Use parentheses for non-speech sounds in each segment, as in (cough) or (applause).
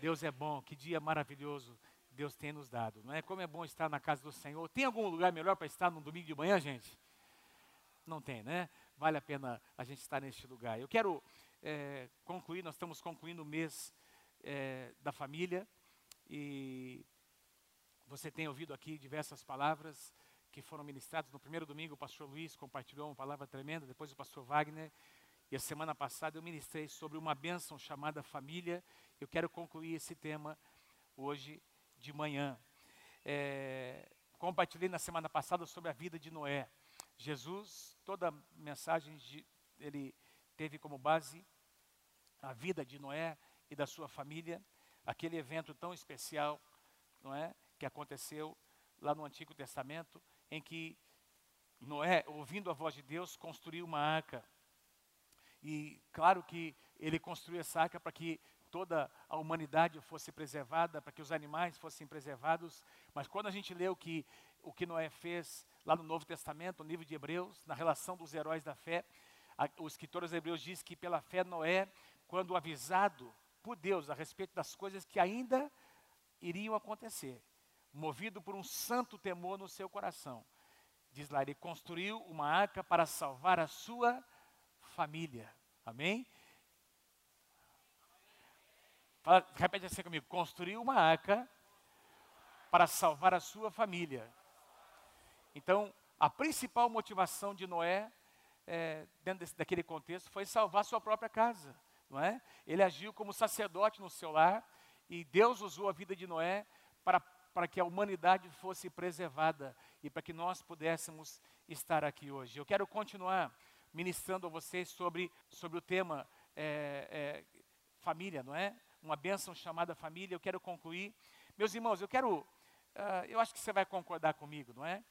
Deus é bom, que dia maravilhoso Deus tem nos dado, não é? Como é bom estar na casa do Senhor. Tem algum lugar melhor para estar no domingo de manhã, gente? Não tem, né? Vale a pena a gente estar neste lugar. Eu quero é, concluir, nós estamos concluindo o mês é, da família e você tem ouvido aqui diversas palavras que foram ministradas. No primeiro domingo, o pastor Luiz compartilhou uma palavra tremenda, depois o pastor Wagner. E a semana passada eu ministrei sobre uma bênção chamada família. Eu quero concluir esse tema hoje de manhã. É, compartilhei na semana passada sobre a vida de Noé. Jesus, toda a mensagem de, ele teve como base a vida de Noé e da sua família, aquele evento tão especial, não é, que aconteceu lá no Antigo Testamento, em que Noé, ouvindo a voz de Deus, construiu uma arca. E claro que ele construiu essa arca para que toda a humanidade fosse preservada, para que os animais fossem preservados. Mas quando a gente lê o que, o que Noé fez lá no Novo Testamento, no livro de Hebreus, na relação dos heróis da fé, a, o escritor dos Hebreus diz que pela fé Noé, quando avisado por Deus a respeito das coisas que ainda iriam acontecer, movido por um santo temor no seu coração, diz lá, ele construiu uma arca para salvar a sua família. Amém? Fala, repete assim comigo: construiu uma arca para salvar a sua família. Então, a principal motivação de Noé, é, dentro desse, daquele contexto, foi salvar sua própria casa. Não é? Ele agiu como sacerdote no seu lar e Deus usou a vida de Noé para, para que a humanidade fosse preservada e para que nós pudéssemos estar aqui hoje. Eu quero continuar ministrando a vocês sobre, sobre o tema é, é, família, não é? Uma bênção chamada família. Eu quero concluir. Meus irmãos, eu quero. Uh, eu acho que você vai concordar comigo, não é?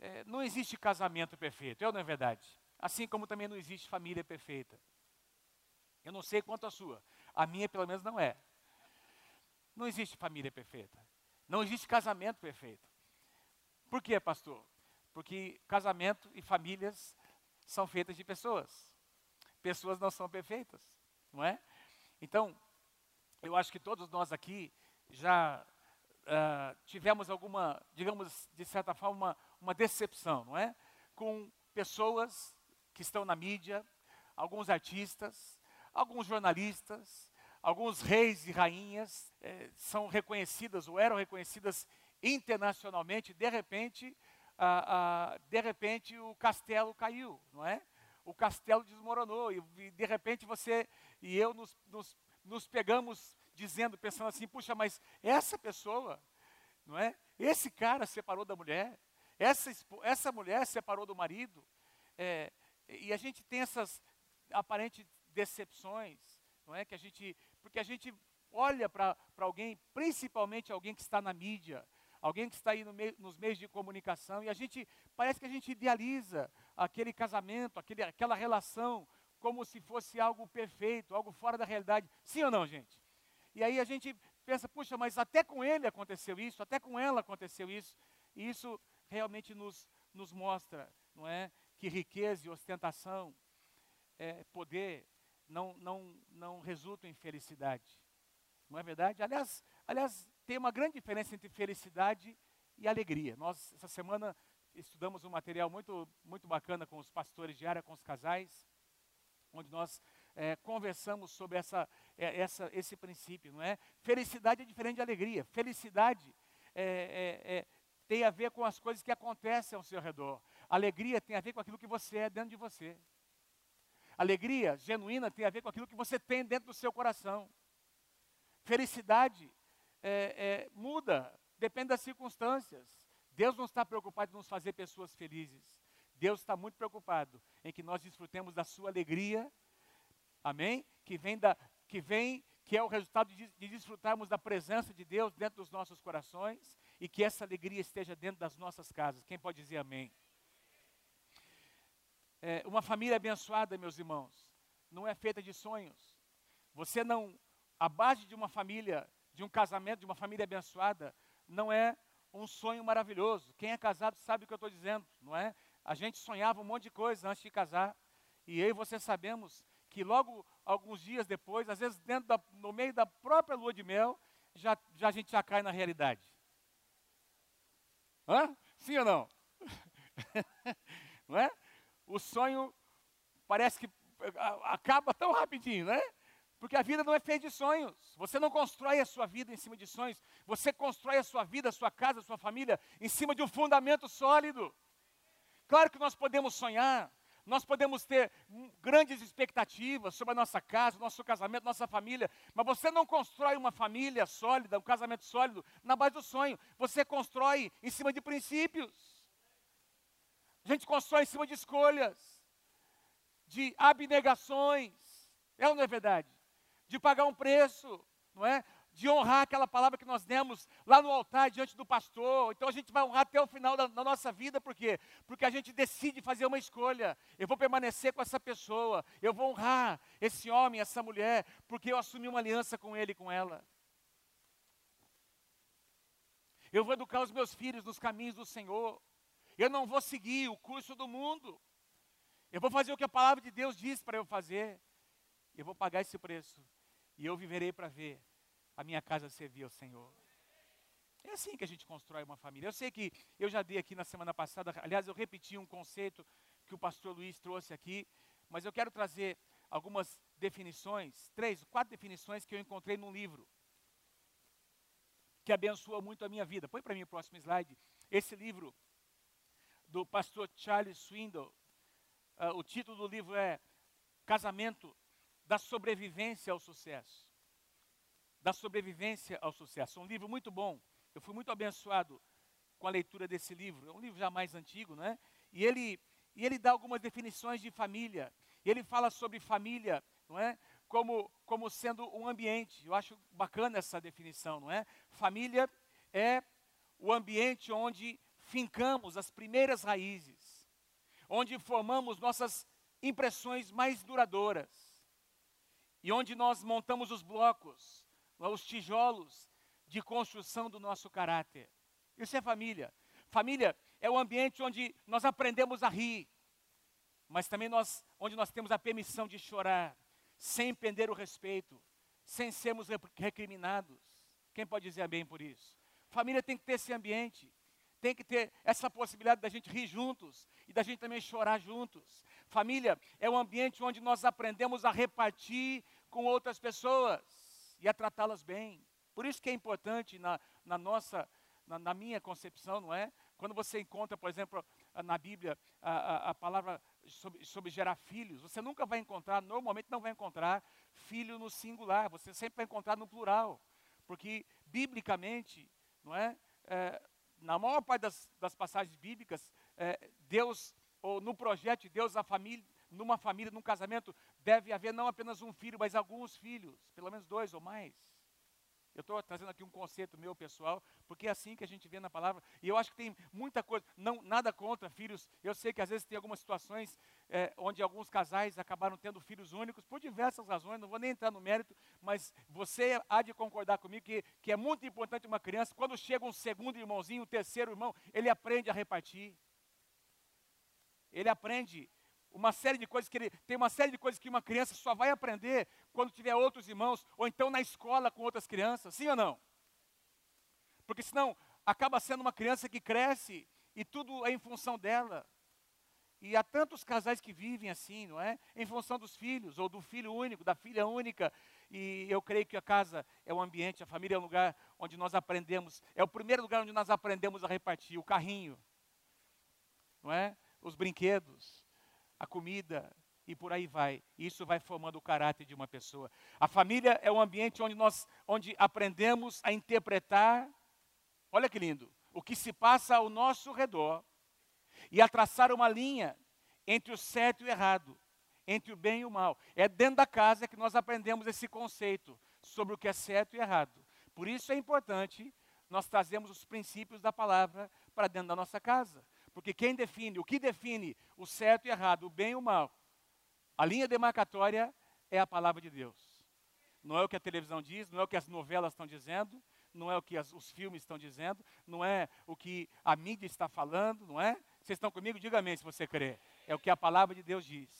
é? Não existe casamento perfeito, é ou não é verdade? Assim como também não existe família perfeita. Eu não sei quanto a sua, a minha pelo menos não é. Não existe família perfeita. Não existe casamento perfeito. Por quê, pastor? Porque casamento e famílias são feitas de pessoas. Pessoas não são perfeitas, não é? Então, eu acho que todos nós aqui já uh, tivemos alguma, digamos, de certa forma, uma, uma decepção, não é? Com pessoas que estão na mídia, alguns artistas, alguns jornalistas, alguns reis e rainhas eh, são reconhecidas ou eram reconhecidas internacionalmente, de repente, de repente o castelo caiu, não é? O castelo desmoronou e, e de repente você e eu nos, nos nos pegamos dizendo, pensando assim, puxa, mas essa pessoa, não é? Esse cara separou da mulher, essa, essa mulher separou do marido, é, e a gente tem essas aparentes decepções, não é? Que a gente, porque a gente olha para alguém, principalmente alguém que está na mídia, alguém que está aí no meio, nos meios de comunicação, e a gente parece que a gente idealiza aquele casamento, aquele, aquela relação como se fosse algo perfeito, algo fora da realidade. Sim ou não, gente? E aí a gente pensa, puxa, mas até com ele aconteceu isso, até com ela aconteceu isso. E isso realmente nos, nos mostra, não é? Que riqueza e ostentação, é, poder, não, não, não resultam em felicidade. Não é verdade? Aliás, aliás, tem uma grande diferença entre felicidade e alegria. Nós, essa semana, estudamos um material muito, muito bacana com os pastores de área, com os casais onde nós é, conversamos sobre essa, é, essa, esse princípio, não é? Felicidade é diferente de alegria. Felicidade é, é, é, tem a ver com as coisas que acontecem ao seu redor. Alegria tem a ver com aquilo que você é dentro de você. Alegria genuína tem a ver com aquilo que você tem dentro do seu coração. Felicidade é, muda, depende das circunstâncias. Deus não está preocupado em nos fazer pessoas felizes. Deus está muito preocupado em que nós desfrutemos da sua alegria, amém? Que vem da, que vem, que é o resultado de, de desfrutarmos da presença de Deus dentro dos nossos corações e que essa alegria esteja dentro das nossas casas. Quem pode dizer amém? É, uma família abençoada, meus irmãos, não é feita de sonhos. Você não, a base de uma família, de um casamento, de uma família abençoada, não é um sonho maravilhoso. Quem é casado sabe o que eu estou dizendo, não é? A gente sonhava um monte de coisa antes de casar. E eu e você sabemos que logo, alguns dias depois, às vezes dentro da, no meio da própria lua de mel, já, já a gente já cai na realidade. Hã? Sim ou não? (laughs) não é? O sonho parece que acaba tão rapidinho, né? Porque a vida não é feita de sonhos. Você não constrói a sua vida em cima de sonhos. Você constrói a sua vida, a sua casa, a sua família em cima de um fundamento sólido. Claro que nós podemos sonhar, nós podemos ter grandes expectativas sobre a nossa casa, nosso casamento, nossa família, mas você não constrói uma família sólida, um casamento sólido na base do sonho. Você constrói em cima de princípios. A gente constrói em cima de escolhas, de abnegações. É ou não é verdade? De pagar um preço, não é? De honrar aquela palavra que nós demos lá no altar diante do pastor. Então a gente vai honrar até o final da, da, nossa vida, por quê? Porque a gente decide fazer uma escolha. Eu vou permanecer com essa pessoa, eu vou honrar esse homem, essa mulher, porque eu assumi uma aliança com ele e com ela. Eu vou educar os meus filhos nos caminhos do Senhor. Eu não vou seguir o curso do mundo. Eu vou fazer o que a palavra de Deus diz para eu fazer. Eu vou pagar esse preço. E eu viverei para ver a minha casa servir ao Senhor. É assim que a gente constrói uma família. Eu sei que eu já dei aqui na semana passada, aliás, eu repeti um conceito que o pastor Luiz trouxe aqui, mas eu quero trazer algumas definições, três, quatro definições que eu encontrei num livro que abençoa muito a minha vida. Põe para mim o próximo slide. Esse livro do pastor Charles Swindoll, uh, o título do livro é Casamento da Sobrevivência ao Sucesso da sobrevivência ao sucesso. Um livro muito bom. Eu fui muito abençoado com a leitura desse livro. É um livro já mais antigo, né? E ele, e ele dá algumas definições de família. E ele fala sobre família, não é? Como, como sendo um ambiente. Eu acho bacana essa definição, não é? Família é o ambiente onde fincamos as primeiras raízes, onde formamos nossas impressões mais duradouras e onde nós montamos os blocos os tijolos de construção do nosso caráter. Isso é família. Família é o ambiente onde nós aprendemos a rir, mas também nós, onde nós temos a permissão de chorar, sem perder o respeito, sem sermos recriminados. Quem pode dizer amém por isso? Família tem que ter esse ambiente, tem que ter essa possibilidade da gente rir juntos e da gente também chorar juntos. Família é o ambiente onde nós aprendemos a repartir com outras pessoas e a tratá-las bem. Por isso que é importante na, na nossa, na, na, minha concepção, não é? Quando você encontra, por exemplo, na Bíblia a, a, a palavra sobre, sobre, gerar filhos, você nunca vai encontrar, normalmente não vai encontrar filho no singular, você sempre vai encontrar no plural, porque biblicamente, não é? é na maior parte das, das passagens bíblicas, é, Deus, ou no projeto de Deus, a família, numa família, num casamento, deve haver não apenas um filho, mas alguns filhos, pelo menos dois ou mais. Eu estou trazendo aqui um conceito meu pessoal, porque é assim que a gente vê na palavra. E eu acho que tem muita coisa, não, nada contra filhos. Eu sei que às vezes tem algumas situações é, onde alguns casais acabaram tendo filhos únicos, por diversas razões, não vou nem entrar no mérito, mas você há de concordar comigo que, que é muito importante uma criança, quando chega um segundo irmãozinho, um terceiro irmão, ele aprende a repartir. Ele aprende uma série de coisas que ele tem uma série de coisas que uma criança só vai aprender quando tiver outros irmãos ou então na escola com outras crianças, sim ou não? Porque senão acaba sendo uma criança que cresce e tudo é em função dela. E há tantos casais que vivem assim, não é? Em função dos filhos, ou do filho único, da filha única. E eu creio que a casa é o ambiente, a família é o lugar onde nós aprendemos, é o primeiro lugar onde nós aprendemos a repartir o carrinho, não é? Os brinquedos, a comida e por aí vai. Isso vai formando o caráter de uma pessoa. A família é um ambiente onde nós onde aprendemos a interpretar, olha que lindo, o que se passa ao nosso redor e a traçar uma linha entre o certo e o errado, entre o bem e o mal. É dentro da casa que nós aprendemos esse conceito sobre o que é certo e errado. Por isso é importante nós trazermos os princípios da palavra para dentro da nossa casa. Porque quem define, o que define o certo e errado, o bem e o mal, a linha demarcatória é a palavra de Deus. Não é o que a televisão diz, não é o que as novelas estão dizendo, não é o que as, os filmes estão dizendo, não é o que a mídia está falando, não é? Vocês estão comigo? Diga amém se você crê. É o que a palavra de Deus diz.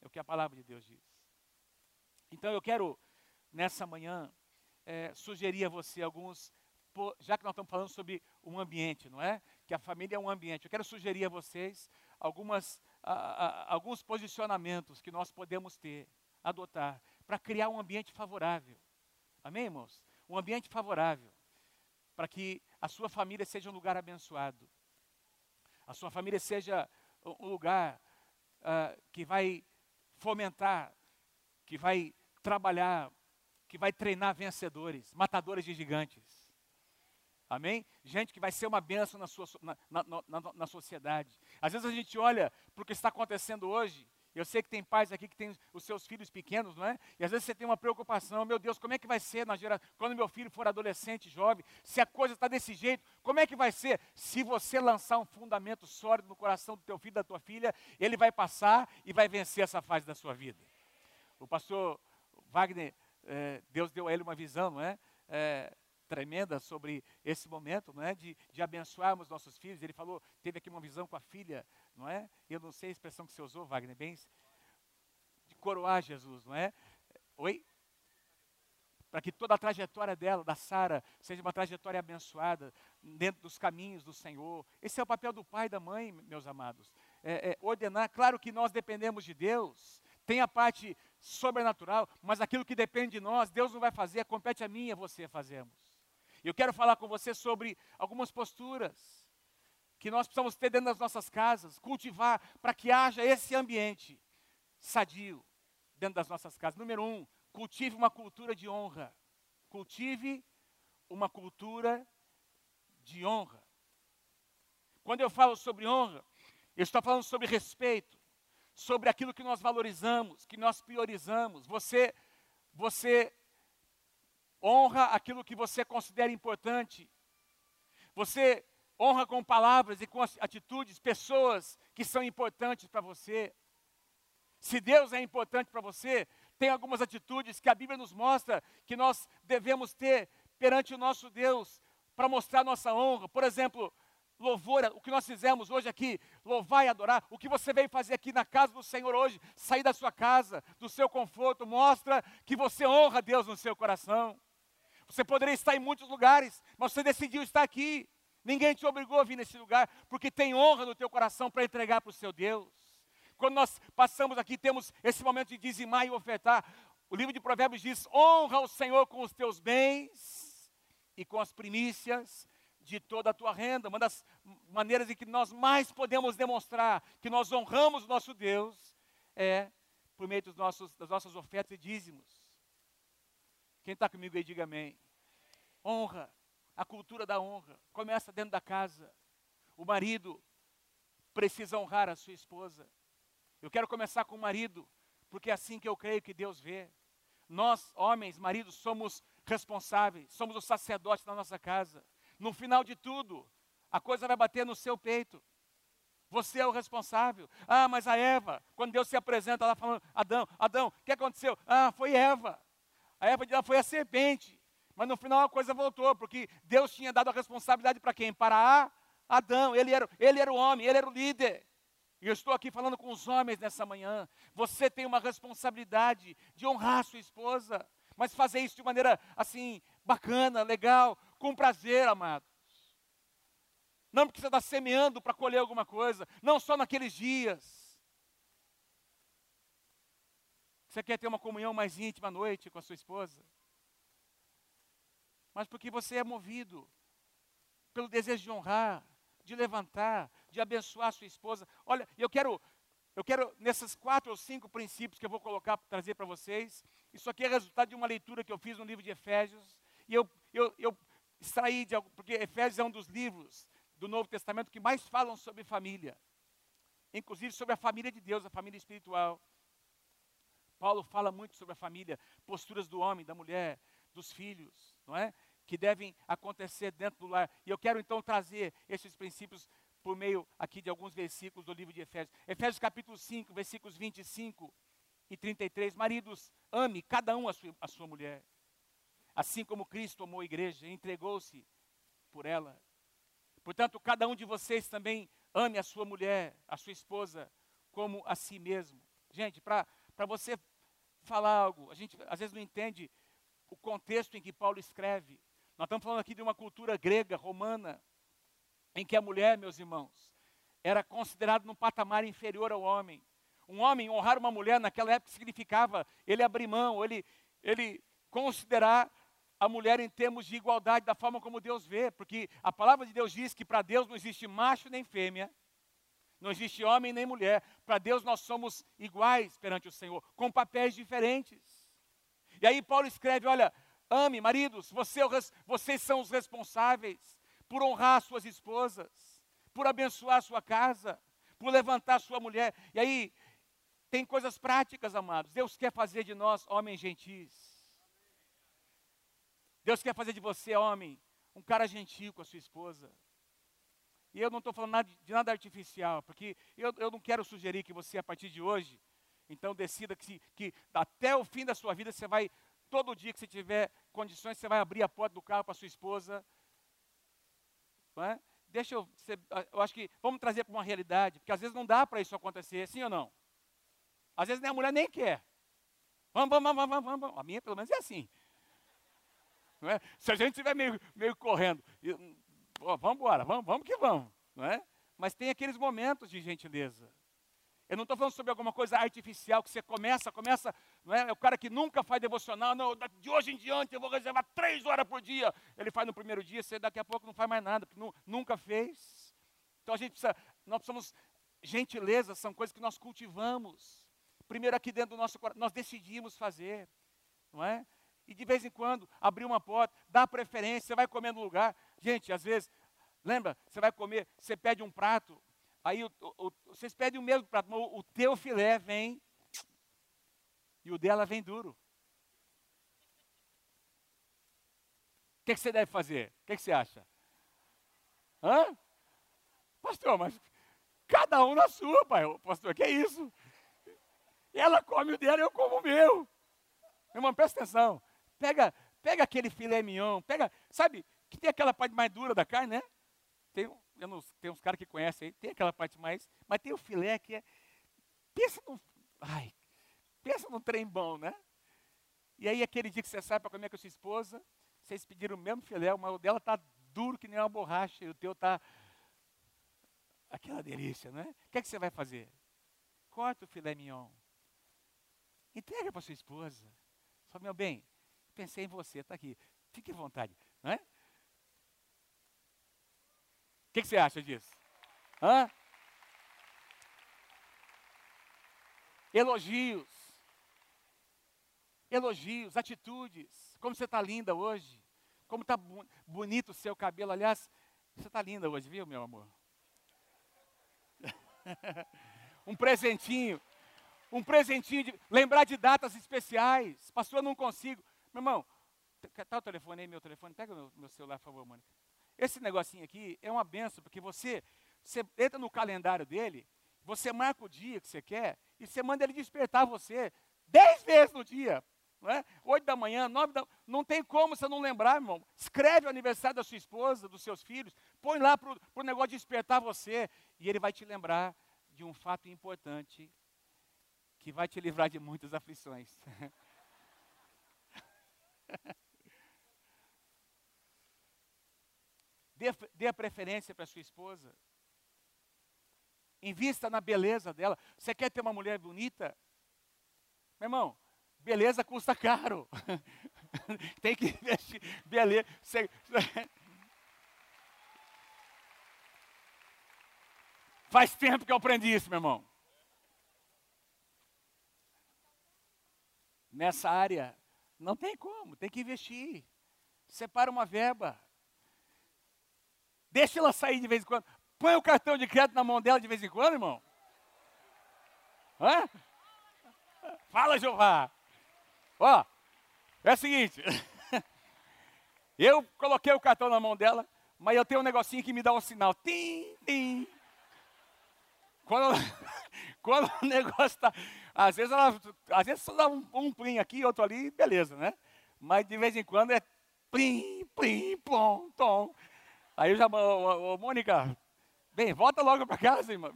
É o que a palavra de Deus diz. Então eu quero, nessa manhã, é, sugerir a você alguns, já que nós estamos falando sobre um ambiente, não é? Que a família é um ambiente. Eu quero sugerir a vocês algumas, a, a, alguns posicionamentos que nós podemos ter, adotar, para criar um ambiente favorável. Amém, irmãos? Um ambiente favorável para que a sua família seja um lugar abençoado. A sua família seja um lugar uh, que vai fomentar, que vai trabalhar, que vai treinar vencedores, matadores de gigantes. Amém? Gente que vai ser uma bênção na, sua, na, na, na, na sociedade. Às vezes a gente olha para o que está acontecendo hoje eu sei que tem pais aqui que têm os seus filhos pequenos, não é? E às vezes você tem uma preocupação, meu Deus, como é que vai ser na quando meu filho for adolescente, jovem, se a coisa está desse jeito, como é que vai ser? Se você lançar um fundamento sólido no coração do teu filho, da tua filha, ele vai passar e vai vencer essa fase da sua vida. O pastor Wagner, é, Deus deu a ele uma visão, não é? é tremenda sobre esse momento, não é? De, de abençoarmos nossos filhos. Ele falou, teve aqui uma visão com a filha, não é? Eu não sei a expressão que você usou, Wagner, bem de coroar Jesus, não é? Oi? Para que toda a trajetória dela, da Sara, seja uma trajetória abençoada dentro dos caminhos do Senhor. Esse é o papel do pai e da mãe, meus amados. É, é ordenar, claro que nós dependemos de Deus, tem a parte sobrenatural, mas aquilo que depende de nós, Deus não vai fazer, compete a mim e a você Eu quero falar com você sobre algumas posturas que nós precisamos ter dentro das nossas casas, cultivar para que haja esse ambiente sadio dentro das nossas casas. Número um, cultive uma cultura de honra. Cultive uma cultura de honra. Quando eu falo sobre honra, eu estou falando sobre respeito, sobre aquilo que nós valorizamos, que nós priorizamos. Você, você honra aquilo que você considera importante. Você honra com palavras e com atitudes pessoas que são importantes para você. Se Deus é importante para você, tem algumas atitudes que a Bíblia nos mostra que nós devemos ter perante o nosso Deus para mostrar nossa honra. Por exemplo, louvor, o que nós fizemos hoje aqui, louvar e adorar, o que você veio fazer aqui na casa do Senhor hoje, sair da sua casa, do seu conforto, mostra que você honra Deus no seu coração. Você poderia estar em muitos lugares, mas você decidiu estar aqui. Ninguém te obrigou a vir nesse lugar, porque tem honra no teu coração para entregar para o seu Deus. Quando nós passamos aqui, temos esse momento de dizimar e ofertar. O livro de Provérbios diz: honra o Senhor com os teus bens e com as primícias de toda a tua renda. Uma das maneiras em que nós mais podemos demonstrar que nós honramos o nosso Deus é por meio dos nossos, das nossas ofertas e dízimos. Quem está comigo aí, diga amém. Honra, a cultura da honra, começa dentro da casa. O marido precisa honrar a sua esposa. Eu quero começar com o marido, porque é assim que eu creio que Deus vê. Nós, homens, maridos, somos responsáveis, somos os sacerdotes da nossa casa. No final de tudo, a coisa vai bater no seu peito. Você é o responsável. Ah, mas a Eva, quando Deus se apresenta lá falando, Adão, Adão, o que aconteceu? Ah, foi Eva. A Eva foi a serpente. Mas no final a coisa voltou, porque Deus tinha dado a responsabilidade para quem? Para Adão. Ele era, ele era o homem, ele era o líder. E eu estou aqui falando com os homens nessa manhã. Você tem uma responsabilidade de honrar sua esposa, mas fazer isso de maneira assim, bacana, legal, com prazer, amados. Não porque você está semeando para colher alguma coisa, não só naqueles dias. Você quer ter uma comunhão mais íntima à noite com a sua esposa? Mas porque você é movido pelo desejo de honrar, de levantar, de abençoar a sua esposa. Olha, eu quero, eu quero nesses quatro ou cinco princípios que eu vou colocar, trazer para vocês. Isso aqui é resultado de uma leitura que eu fiz no livro de Efésios. E eu, eu, eu extraí de porque Efésios é um dos livros do Novo Testamento que mais falam sobre família. Inclusive sobre a família de Deus, a família espiritual. Paulo fala muito sobre a família, posturas do homem, da mulher, dos filhos, não é? Que devem acontecer dentro do lar. E eu quero então trazer esses princípios por meio aqui de alguns versículos do livro de Efésios. Efésios capítulo 5, versículos 25 e 33. Maridos, ame cada um a sua, a sua mulher. Assim como Cristo amou a igreja e entregou-se por ela. Portanto, cada um de vocês também ame a sua mulher, a sua esposa, como a si mesmo. Gente, para você falar algo. A gente às vezes não entende o contexto em que Paulo escreve. Nós estamos falando aqui de uma cultura grega, romana, em que a mulher, meus irmãos, era considerada num patamar inferior ao homem. Um homem honrar uma mulher naquela época significava ele abrir mão, ele, ele considerar a mulher em termos de igualdade, da forma como Deus vê, porque a palavra de Deus diz que para Deus não existe macho nem fêmea, não existe homem nem mulher. Para Deus nós somos iguais perante o Senhor, com papéis diferentes. E aí Paulo escreve: olha, ame, maridos, você, é vocês são os responsáveis por honrar suas esposas, por abençoar sua casa, por levantar sua mulher. E aí tem coisas práticas, amados. Deus quer fazer de nós homens gentis. Deus quer fazer de você, homem, um cara gentil com a sua esposa. E eu não estou falando nada, de nada artificial, porque eu, eu não quero sugerir que você, a partir de hoje, então decida que, que até o fim da sua vida você vai, todo dia que você tiver condições, você vai abrir a porta do carro para sua esposa. Não é? Deixa eu, você, eu acho que vamos trazer para uma realidade, porque às vezes não dá para isso acontecer, sim ou não? Às vezes nem a mulher nem quer. Vamos, vamos, vamos, vamos, vamos. A minha pelo menos é assim. É? Se a gente estiver meio, meio correndo, vamos embora, vamos, vamos que vamos. Não é? Mas tem aqueles momentos de gentileza. Eu não estou falando sobre alguma coisa artificial que você começa, começa, não é? é? O cara que nunca faz devocional, não, de hoje em diante eu vou reservar três horas por dia. Ele faz no primeiro dia, você daqui a pouco não faz mais nada, porque nu, nunca fez. Então a gente precisa, nós precisamos, gentileza são coisas que nós cultivamos. Primeiro aqui dentro do nosso coração, nós decidimos fazer, não é? E de vez em quando, abrir uma porta, dar preferência, você vai comer no lugar. Gente, às vezes, lembra, você vai comer, você pede um prato, aí o, o, vocês pedem o mesmo prato, mas o, o teu filé vem e o dela vem duro. O que, que, você deve fazer? O que, que, você acha? Hã? Pastor, mas cada um na sua, pai. Pastor, que isso? Ela come o dela, eu como o meu. Meu irmão, presta atenção. Pega, pega aquele filé mignon, pega, sabe, que tem aquela parte mais dura da carne, né? Tem, eu não, tem uns caras que conhecem aí, tem aquela parte mais, mas tem o filé que é, pensa num, ai, pensa num trem bom, né? E aí aquele dia que você sai para comer com a sua esposa, vocês pediram o mesmo filé, o dela tá duro que nem uma borracha, e o teu tá aquela delícia, né? O que é que você vai fazer? Corta o filé mignon. Entrega para sua esposa. Só, meu bem, pensei em você, está aqui. Fique à vontade, é? O que, que você acha disso? Hã? Elogios. Elogios, atitudes. Como você está linda hoje. Como está bonito o seu cabelo. Aliás, você está linda hoje, viu, meu amor? (laughs) um presentinho. Um presentinho de. Lembrar de datas especiais. Pastor, eu não consigo. Meu irmão, tá o telefone aí, meu telefone? Pega o meu, meu celular, por favor, Mônica. Esse negocinho aqui é uma benção, porque você, você entra no calendário dele, você marca o dia que você quer, e você manda ele despertar você dez vezes no dia. É? Oito da manhã, nove da Não tem como você não lembrar, irmão. Escreve o aniversário da sua esposa, dos seus filhos, põe lá para o negócio de despertar você, e ele vai te lembrar de um fato importante que vai te livrar de muitas aflições. (laughs) Dê, dê a preferência para sua esposa. Invista na beleza dela. Você quer ter uma mulher bonita? Meu irmão, beleza custa caro. (laughs) Tem que investir. Beleza. Você... (laughs) Faz tempo que eu aprendi isso, meu irmão. Nessa área não tem como, tem que investir. Separa uma verba. Deixa ela sair de vez em quando. Põe o cartão de crédito na mão dela de vez em quando, irmão. Hã? Fala, Jeová. Ó, é o seguinte. (laughs) eu coloquei o cartão na mão dela, mas eu tenho um negocinho que me dá um sinal. Tim, tim. Quando, (laughs) quando o negócio está às vezes, ela, às vezes só dá um, um plim aqui, outro ali, beleza, né? Mas de vez em quando é plim, plim, plom, tom. Aí eu já, ô, ô, ô Mônica, bem, volta logo para casa, irmã.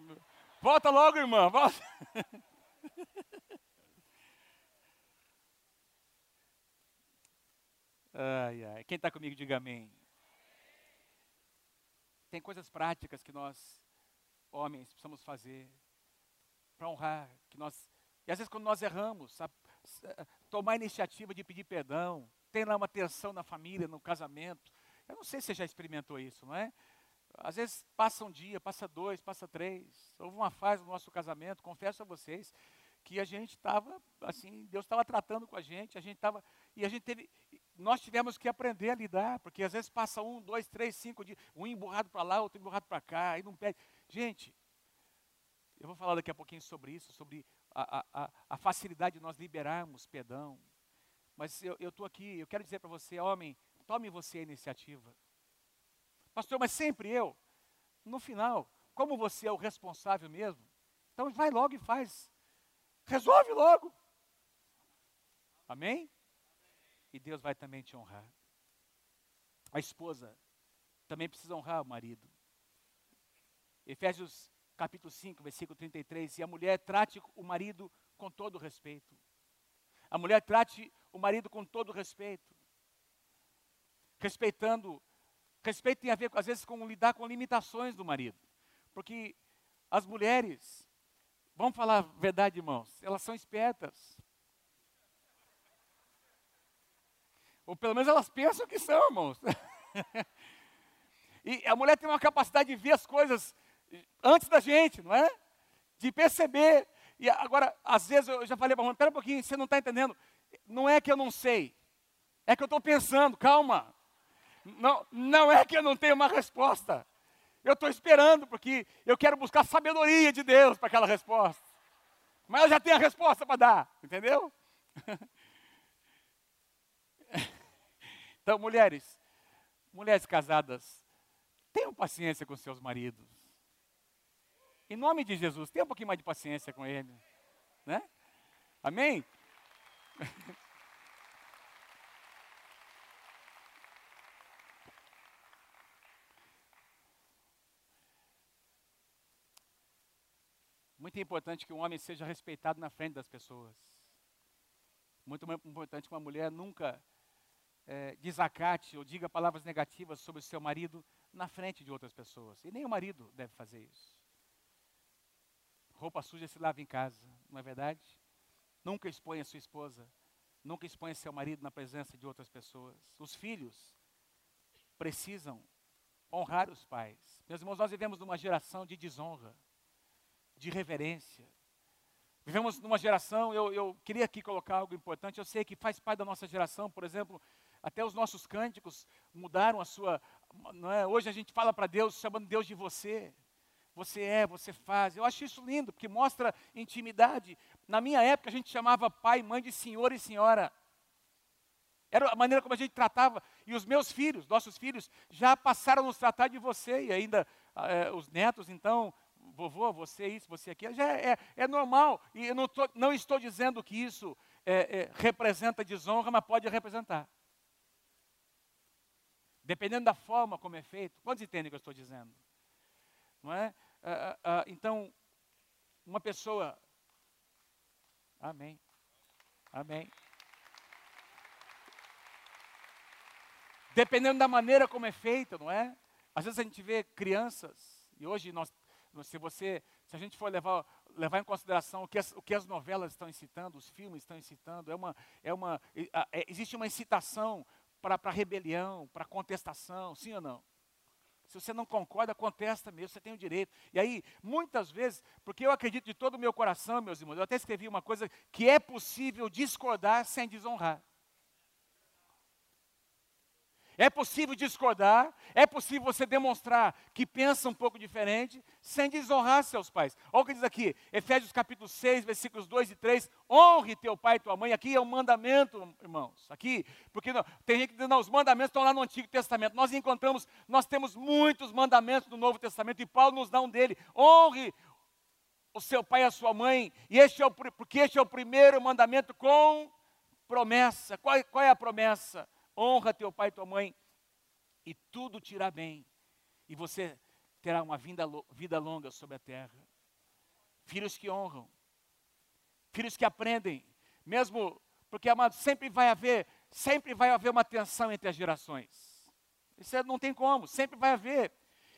Volta logo, irmã, volta. (laughs) Ai, ai. Quem está comigo, diga amém. Tem coisas práticas que nós, homens, precisamos fazer para honrar. Que nós, e às vezes, quando nós erramos, eh, tomar a iniciativa de pedir perdão, tem lá uma tensão na família, no casamento, eu não sei se você já experimentou isso, não é? Às vezes passa um dia, passa dois, passa três. Houve uma fase no nosso casamento, confesso a vocês, que a gente estava, assim, Deus estava tratando com a gente, a gente estava, e a gente teve, nós tivemos que aprender a lidar, porque às vezes passa um, dois, três, cinco dias, um emburrado para lá, outro emburrado para cá, aí não pede. Gente, eu vou falar daqui a pouquinho sobre isso, sobre a, a, a facilidade de nós liberarmos perdão. Mas eu estou aqui, eu quero dizer para você, homem, tome você a iniciativa. Pastor, mas sempre eu? No final, como você é o responsável mesmo, então vai logo e faz. Resolve logo. Amém? E Deus vai também te honrar. A esposa também precisa honrar o marido. Efésios capítulo 5, versículo 33. E a mulher trate o marido com todo respeito. A mulher trate o marido com todo respeito. Respeitando. Respeito tem a ver, às vezes, com lidar com limitações do marido. Porque as mulheres, vamos falar a verdade, irmãos, elas são espertas. Ou pelo menos elas pensam que são, irmãos. (laughs) e a mulher tem uma capacidade de ver as coisas antes da gente, não é? De perceber. E agora, às vezes, eu já falei para a espera um pouquinho, você não está entendendo. Não é que eu não sei, é que eu estou pensando, calma. Não, não é que eu não tenho uma resposta. Eu estou esperando, porque eu quero buscar sabedoria de Deus para aquela resposta. Mas eu já tenho a resposta para dar, entendeu? (laughs) Então, mulheres, mulheres casadas, tenham paciência com seus maridos. Em nome de Jesus, tenha um pouquinho mais de paciência com ele. Né? Amém? (laughs) Muito importante que um homem seja respeitado na frente das pessoas. Muito importante que uma mulher nunca é, desacate ou diga palavras negativas sobre o seu marido na frente de outras pessoas. E nem o marido deve fazer isso. Roupa suja se lava em casa, não é verdade? Nunca exponha sua esposa, nunca exponha seu marido na presença de outras pessoas. Os filhos precisam honrar os pais. Meus irmãos, nós vivemos numa geração de desonra, de reverência. Vivemos numa geração, eu, eu queria aqui colocar algo importante, eu sei que faz parte da nossa geração, por exemplo, até os nossos cânticos mudaram a sua. É? Hoje a gente fala para Deus, chamando Deus de você você é, você faz. Eu acho isso lindo, porque mostra intimidade. Na minha época, a gente chamava pai mãe de senhor e senhora. Era a maneira como a gente tratava. E os meus filhos, nossos filhos, já passaram a nos tratar de você. E ainda é, os netos, então, vovô, você isso, você aquilo. Já é, é, é normal. E eu não, tô, não, estou dizendo que isso é, representa desonra, mas pode representar. Dependendo da forma como é feito. Quantos entendem o que eu estou dizendo? Não é? Ah, ah, ah, então, uma pessoa. Amém. Amém. Dependendo da maneira como é feita, não é? Às vezes a gente vê crianças, e hoje nós, se você, se a gente for levar, levar em consideração o que, as, o que as novelas estão incitando, os filmes estão incitando, é uma, é uma, é, existe uma incitação para rebelião, para contestação, sim ou não? Se você não concorda, contesta mesmo, você tem o direito. E aí, muitas vezes, porque eu acredito de todo o meu coração, meus irmãos, eu até escrevi uma coisa que é possível discordar sem desonrar. É possível discordar, é possível você demonstrar que pensa um pouco diferente, sem desonrar seus pais. Olha o que diz aqui, Efésios capítulo 6, versículos 2 e 3. Honre teu pai e tua mãe. Aqui é um mandamento, irmãos. Aqui, porque não, tem gente que diz, não, os mandamentos estão lá no Antigo Testamento. Nós encontramos, nós temos muitos mandamentos no Novo Testamento, e Paulo nos dá um dele. Honre o seu pai e a sua mãe, e este é o, porque este é o primeiro mandamento com promessa. Qual, qual é a promessa? Honra teu pai e tua mãe, e tudo te irá bem, e você terá uma vida, vida longa sobre a terra. Filhos que honram, filhos que aprendem, mesmo porque, amado, sempre vai haver sempre vai haver uma tensão entre as gerações. Isso é, não tem como, sempre vai haver.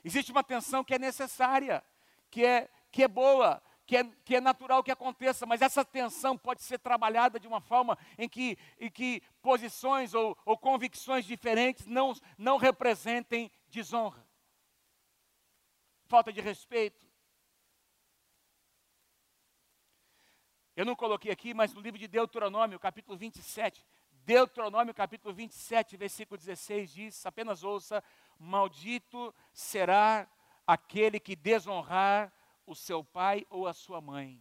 Existe uma tensão que é necessária, que é, que é boa, que é, que é natural que aconteça, mas essa tensão pode ser trabalhada de uma forma em que, em que posições ou, ou convicções diferentes não, não representem desonra, falta de respeito. Eu não coloquei aqui, mas no livro de Deuteronômio, capítulo 27, Deuteronômio capítulo 27, versículo 16 diz: apenas ouça, maldito será aquele que desonrar o seu pai ou a sua mãe.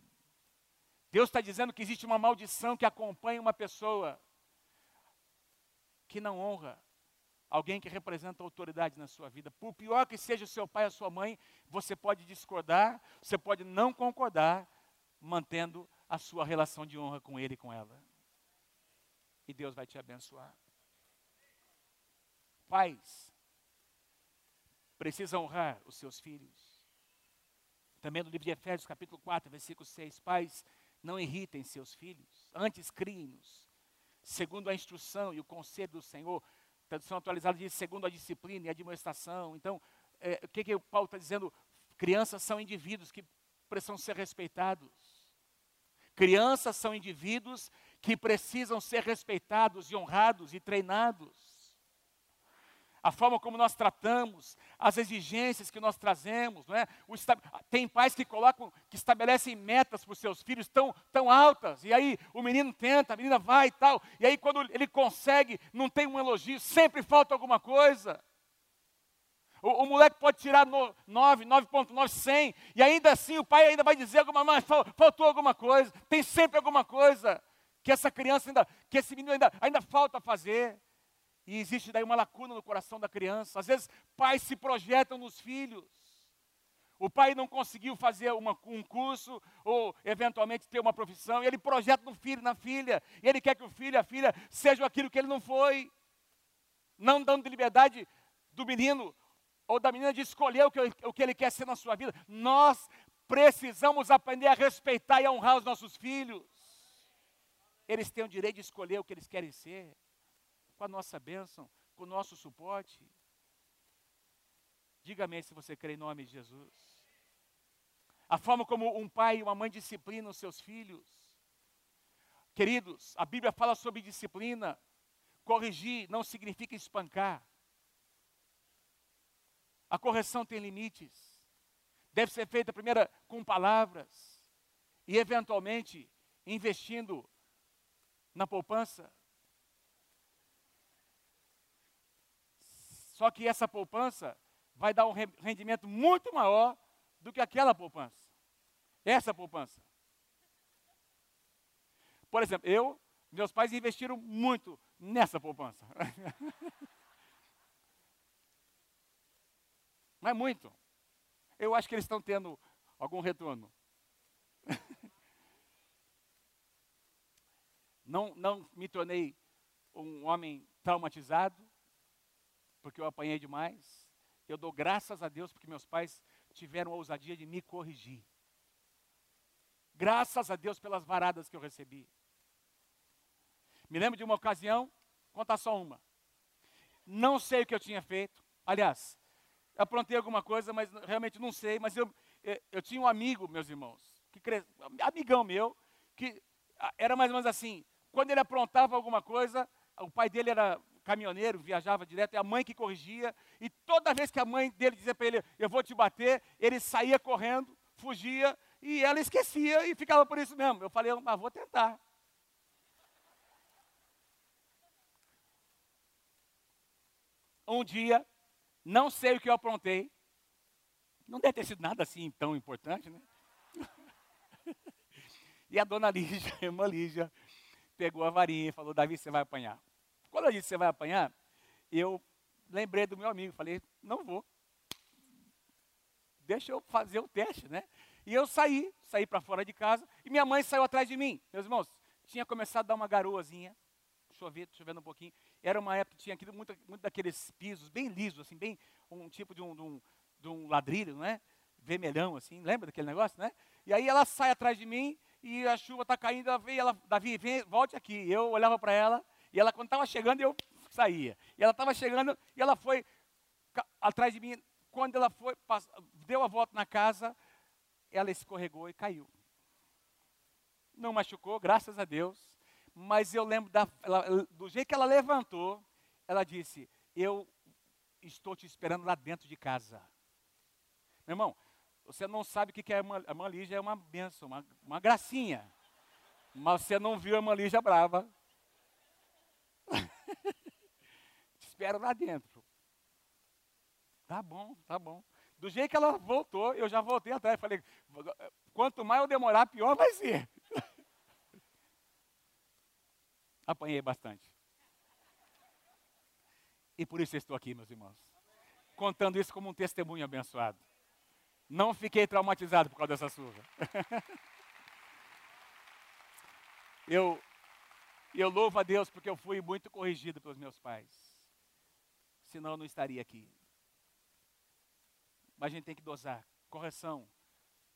Deus está dizendo que existe uma maldição que acompanha uma pessoa que não honra alguém que representa autoridade na sua vida. Por pior que seja o seu pai ou a sua mãe, você pode discordar, você pode não concordar, mantendo a sua relação de honra com ele e com ela. E Deus vai te abençoar. Pais, precisa honrar os seus filhos. Também no livro de Efésios, capítulo 4, versículo 6, pais, não irritem seus filhos, antes criem-nos, segundo a instrução e o conselho do Senhor. Tradução atualizada diz, segundo a disciplina e a demonstração. Então, é, o que, que o Paulo está dizendo? Crianças são indivíduos que precisam ser respeitados. Crianças são indivíduos que precisam ser respeitados e honrados e treinados a forma como nós tratamos, as exigências que nós trazemos, não é? tem pais que colocam, que estabelecem metas para os seus filhos tão, tão altas, e aí o menino tenta, a menina vai e tal, e aí quando ele consegue, não tem um elogio, sempre falta alguma coisa. O, o moleque pode tirar no, 9, 9.9, 100, e ainda assim o pai ainda vai dizer alguma coisa, faltou alguma coisa, tem sempre alguma coisa que essa criança ainda, que esse menino ainda, ainda falta fazer. E existe daí uma lacuna no coração da criança. Às vezes, pais se projetam nos filhos. O pai não conseguiu fazer uma, um curso ou eventualmente ter uma profissão, e ele projeta no filho, na filha, e ele quer que o filho a filha sejam aquilo que ele não foi, não dando liberdade do menino ou da menina de escolher o que, o que ele quer ser na sua vida. Nós precisamos aprender a respeitar e a honrar os nossos filhos. Eles têm o direito de escolher o que eles querem ser com a nossa bênção, com o nosso suporte. Diga-me se você crê em nome de Jesus. A forma como um pai e uma mãe disciplinam seus filhos. Queridos, a Bíblia fala sobre disciplina. Corrigir não significa espancar. A correção tem limites. Deve ser feita primeiro com palavras e, eventualmente, investindo na poupança. Só que essa poupança vai dar um rendimento muito maior do que aquela poupança. Essa poupança. Por exemplo, eu, meus pais investiram muito nessa poupança. (laughs) Mas muito. Eu acho que eles estão tendo algum retorno. (laughs) não, não me tornei um homem traumatizado, porque eu apanhei demais. Eu dou graças a Deus porque meus pais tiveram a ousadia de me corrigir. Graças a Deus pelas varadas que eu recebi. Me lembro de uma ocasião, contar só uma. Não sei o que eu tinha feito. Aliás, aprontei alguma coisa, mas realmente não sei. Mas eu, eu, eh, eu tinha um amigo, meus irmãos, que cre... amigão meu, que era mais ou menos assim. Quando ele aprontava alguma coisa, o pai dele era caminhoneiro, viajava direto, é a mãe que corrigia, e toda vez que a mãe dele dizia para ele, eu vou te bater, ele saía correndo, fugia, e ela esquecia e ficava por isso mesmo. Eu falei, mas vou tentar. Um dia, não sei o que eu aprontei, não deve ter sido nada assim tão importante, né? (laughs) e a dona Lígia, (laughs) a irmã Lígia, pegou a varinha e falou, Davi, você vai apanhar. Quando eu disse você vai apanhar, eu lembrei do meu amigo, falei, não vou. Deixa eu fazer o teste, né? E eu saí, saí para fora de casa, e minha mãe saiu atrás de mim. Meus irmãos, tinha começado a dar uma garoazinha, chovendo, chovendo um pouquinho. Era uma época que tinha aquilo, muito, muito daqueles pisos bem lisos, assim, bem um tipo de um, de um, de um ladrilho, né? Vermelhão, assim, lembra daquele negócio, né? E aí ela sai atrás de mim, e a chuva está caindo, ela veio, ela, Davi, vem, volte aqui. Eu olhava para ela, E ela, quando estava chegando, eu saía. E ela estava chegando e ela foi atrás de mim. Quando ela foi, deu a volta na casa, ela escorregou e caiu. Não machucou, graças a Deus. Mas eu lembro da, ela, do jeito que ela levantou, ela disse: Eu estou te esperando lá dentro de casa. Meu irmão, você não sabe o que é a irmã Lígia, é uma benção, uma, uma gracinha. Mas você não viu a irmã Lígia brava. te espero lá dentro. Tá bom, tá bom. Do jeito que ela voltou, eu já voltei atrás. Falei, quanto mais eu demorar, pior vai ser. (laughs) Apanhei bastante. E por isso estou aqui, meus irmãos. Contando isso como um testemunho abençoado. Não fiquei traumatizado por causa dessa surra. (laughs) eu, eu louvo a Deus porque eu fui muito corrigido pelos meus pais. Senão eu não estaria aqui. Mas a gente tem que dosar. Correção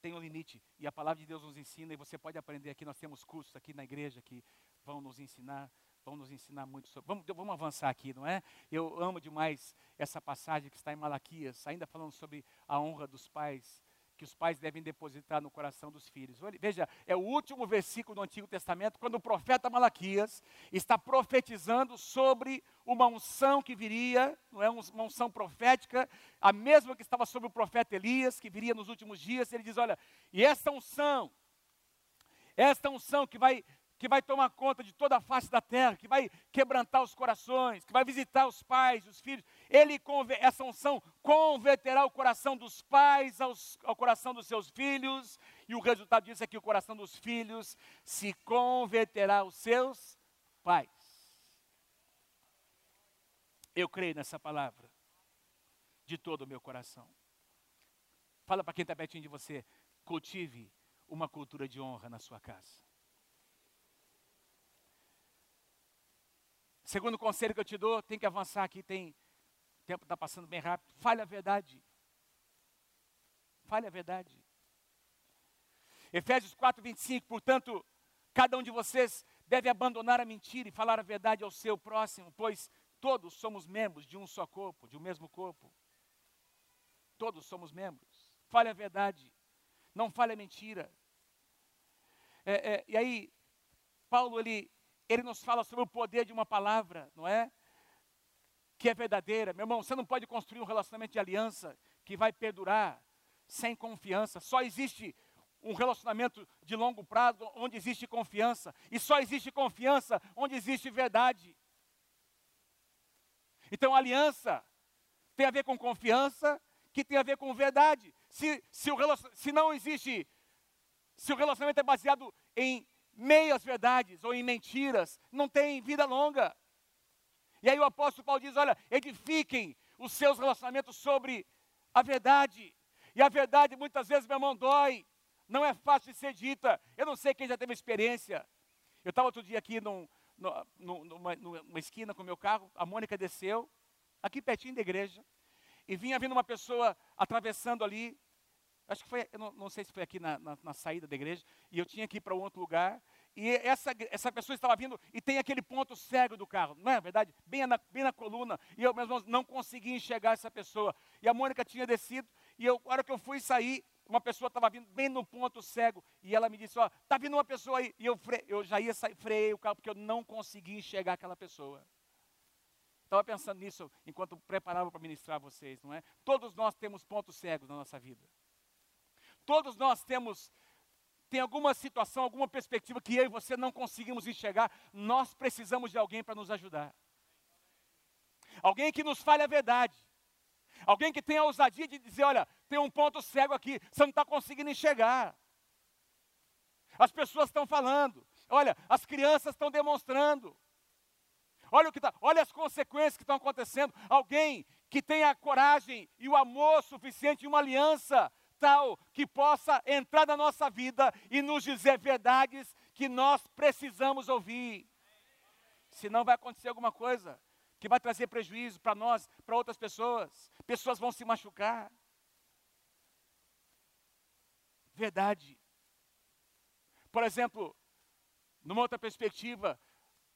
tem um limite. E a palavra de Deus nos ensina, e você pode aprender aqui. Nós temos cursos aqui na igreja que vão nos ensinar vão nos ensinar muito sobre. Vamos, vamos avançar aqui, não é? Eu amo demais essa passagem que está em Malaquias, ainda falando sobre a honra dos pais, que os pais devem depositar no coração dos filhos. Veja, é o último versículo do Antigo Testamento, quando o profeta Malaquias está profetizando sobre uma unção que viria, não é uma unção profética, a mesma que estava sobre o profeta Elias, que viria nos últimos dias. Ele diz: Olha, e esta unção, esta unção que vai que vai tomar conta de toda a face da terra, que vai quebrantar os corações, que vai visitar os pais, os filhos. Ele, essa unção, converterá o coração dos pais aos, ao coração dos seus filhos, e o resultado disso é que o coração dos filhos se converterá aos seus pais. Eu creio nessa palavra, de todo o meu coração. Fala para quem está pertinho de você, cultive uma cultura de honra na sua casa. Segundo conselho que eu te dou, tem que avançar aqui, tem o tempo está passando bem rápido. Fale a verdade. Fale a verdade. Efésios 4, 25, portanto, cada um de vocês deve abandonar a mentira e falar a verdade ao seu próximo, pois todos somos membros de um só corpo, de um mesmo corpo. Todos somos membros. Fale a verdade. Não fale a mentira. É, é, e aí, Paulo, ele ele nos fala sobre o poder de uma palavra, não é? Que é verdadeira. Meu irmão, você não pode construir um relacionamento de aliança que vai perdurar sem confiança. Só existe um relacionamento de longo prazo onde existe confiança. E só existe confiança onde existe verdade. Então, aliança tem a ver com confiança, que tem a ver com verdade. Se, se, o, se não existe, se o relacionamento é baseado em meias verdades ou em mentiras, não tem vida longa. E aí o apóstolo Paulo diz: olha, edifiquem os seus relacionamentos sobre a verdade. E a verdade muitas vezes, meu irmão, dói. Não é fácil de ser dita. Eu não sei quem já teve experiência. Eu estava outro dia aqui num, numa, numa esquina com meu carro, a Mônica desceu, aqui pertinho da igreja, e vinha vindo uma pessoa atravessando ali, Acho que foi, eu não, não sei se foi aqui na, na, na, saída da igreja, e eu tinha que ir para outro lugar, e essa, essa pessoa estava vindo e tem aquele ponto cego do carro, não é verdade? Bem na, bem na coluna, e eu mesmo não consegui enxergar essa pessoa. E a Mônica tinha descido, e eu, a hora que eu fui sair, uma pessoa estava vindo bem no ponto cego, e ela me disse, ó, está vindo uma pessoa aí, e eu, fre, eu já ia sair, freiei o carro, porque eu não consegui enxergar aquela pessoa. Estava pensando nisso enquanto preparava para ministrar vocês, não é? Todos nós temos pontos cegos na nossa vida. Todos nós temos tem alguma situação, alguma perspectiva que eu e você não conseguimos enxergar, nós precisamos de alguém para nos ajudar. Alguém que nos fale a verdade. Alguém que tenha a ousadia de dizer: olha, tem um ponto cego aqui, você não está conseguindo enxergar. As pessoas estão falando, olha, as crianças estão demonstrando. Olha o que tá, olha as consequências que estão acontecendo. Alguém que tenha a coragem e o amor suficiente, uma aliança tal que possa entrar na nossa vida e nos dizer verdades que nós precisamos ouvir. Senão vai acontecer alguma coisa que vai trazer prejuízo para nós, para outras pessoas. Pessoas vão se machucar. Verdade. Por exemplo, numa outra perspectiva,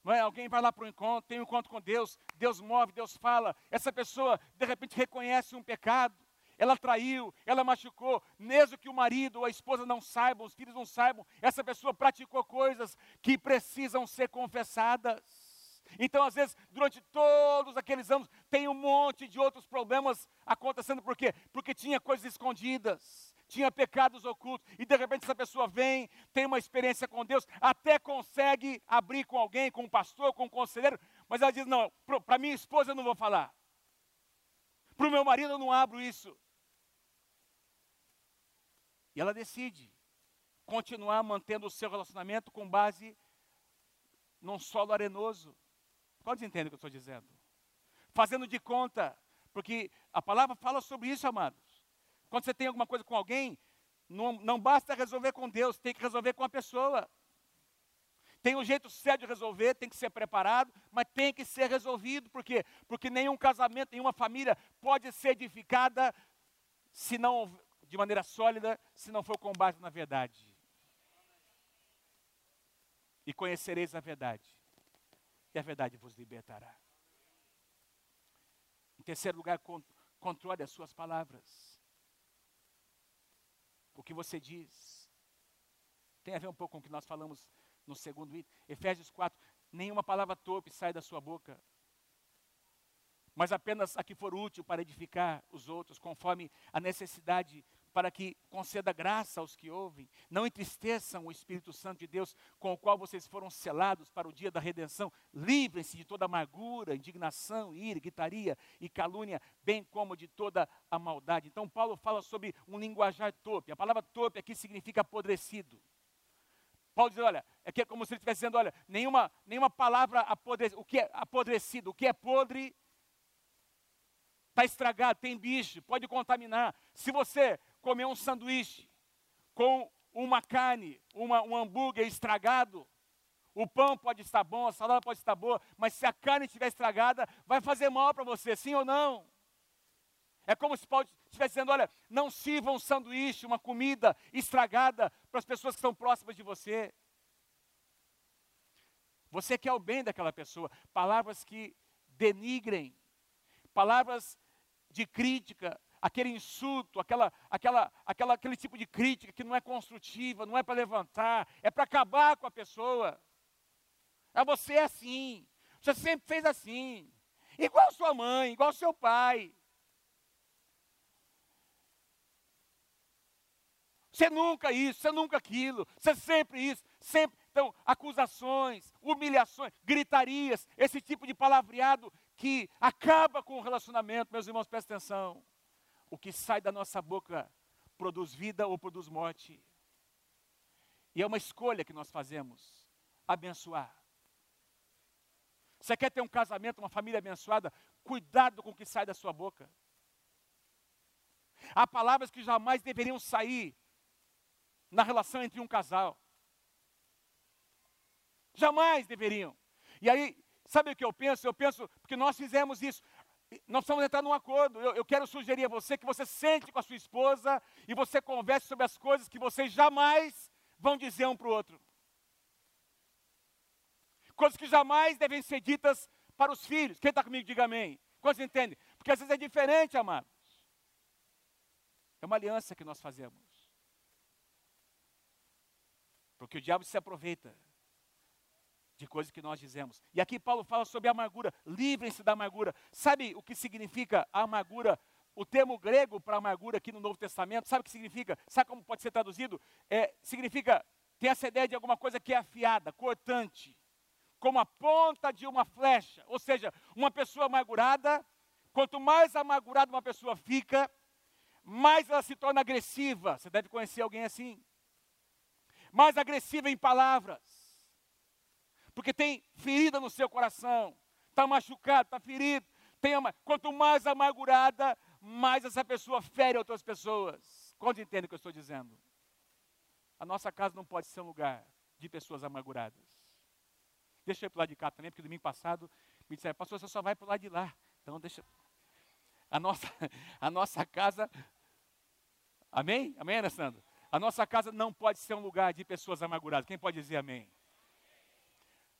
é? Alguém vai lá para o encontro, tem um encontro com Deus, Deus move, Deus fala. Essa pessoa, de repente, reconhece um pecado. Ela traiu, ela machucou, mesmo que o marido ou a esposa não saibam, os filhos não saibam, essa pessoa praticou coisas que precisam ser confessadas. Então, às vezes, durante todos aqueles anos, tem um monte de outros problemas acontecendo, por quê? Porque tinha coisas escondidas tinha pecados ocultos, e de repente essa pessoa vem, tem uma experiência com Deus, até consegue abrir com alguém, com um pastor, com um conselheiro, mas ela diz: não, para minha esposa eu não vou falar, para o meu marido eu não abro isso. E ela decide continuar mantendo o seu relacionamento com base num solo arenoso. Quantos entendem o que eu estou dizendo? Fazendo de conta, porque a palavra fala sobre isso, amados. Quando você tem alguma coisa com alguém, não, não basta resolver com Deus, tem que resolver com a pessoa. Tem um jeito certo de resolver, tem que ser preparado, mas tem que ser resolvido. Por quê? Porque nenhum casamento, nenhuma família pode ser edificada se não de maneira sólida, se não for com base na verdade. E conhecereis a verdade, e a verdade vos libertará. Em terceiro lugar, controle as suas palavras o que você diz. Tem a ver um pouco com o que nós falamos no segundo item. Efésios 4, nenhuma palavra torpe sai da sua boca, mas apenas a que for útil para edificar os outros, conforme a necessidade para que conceda graça aos que ouvem. Não entristeçam o Espírito Santo de Deus, com o qual vocês foram selados para o dia da redenção. Livrem-se de toda amargura, indignação, ira, gritaria e calúnia, bem como de toda a maldade. Então, Paulo fala sobre um linguajar torpe. A palavra torpe aqui significa apodrecido. Paulo diz, olha, é, que é como se ele estivesse dizendo, olha, nenhuma, nenhuma palavra apodrecida. O que é apodrecido? O que é podre está estragado, tem bicho, pode contaminar. Se você comer um sanduíche com uma carne, uma, um hambúrguer estragado, o pão pode estar bom, a salada pode estar boa, mas se a carne estiver estragada, vai fazer mal para você, sim ou não? É como se Paulo estivesse dizendo: olha, não sirva um sanduíche, uma comida estragada para as pessoas que estão próximas de você. Você quer o bem daquela pessoa. Palavras que denigrem, palavras de crítica, aquele insulto, aquela, aquela, aquela, aquele tipo de crítica que não é construtiva, não é para levantar, é para acabar com a pessoa. Ah, você é assim, você sempre fez assim, igual sua mãe, igual seu pai. Você nunca isso, você nunca aquilo, você sempre isso, sempre. Então, acusações, humilhações, gritarias, esse tipo de palavreado que acaba com o relacionamento, meus irmãos, prestem atenção o que sai da nossa boca produz vida ou produz morte. E é uma escolha que nós fazemos: abençoar. Você quer ter um casamento, uma família abençoada? Cuidado com o que sai da sua boca. Há palavras que jamais deveriam sair na relação entre um casal. Jamais deveriam. E aí, sabe o que eu penso? Eu penso, porque nós fizemos isso nós precisamos entrar num acordo. Eu, eu, quero sugerir a você que você sente com a sua esposa e você converse sobre as coisas que vocês jamais vão dizer um para o outro. Coisas que jamais devem ser ditas para os filhos. Quem está comigo, diga amém. Quantos entendem? Porque às vezes é diferente, amados. É uma aliança que nós fazemos. Porque o diabo se aproveita de coisas que nós dizemos. E aqui Paulo fala sobre amargura. Livrem-se da amargura. Sabe o que significa amargura? O termo grego para amargura aqui no Novo Testamento, sabe o que significa? Sabe como pode ser traduzido? É, significa, tem essa ideia de alguma coisa que é afiada, cortante, como a ponta de uma flecha. Ou seja, uma pessoa amargurada, quanto mais amargurada uma pessoa fica, mais ela se torna agressiva. Você deve conhecer alguém assim. Mais agressiva em palavras porque tem ferida no seu coração, está machucado, está ferido. Tem. Quanto mais amargurada, mais essa pessoa fere outras pessoas. Quanto entende o que eu estou dizendo? A nossa casa não pode ser um lugar de pessoas amarguradas. Deixa eu ir para o lado de cá também, porque domingo passado me disseram, pastor, você só vai para o lado de lá. Então deixa. (laughs) A nossa, (laughs) a nossa casa. Amém? Amém, Alessandro? A nossa casa não pode ser um lugar de pessoas amarguradas. Quem pode dizer amém?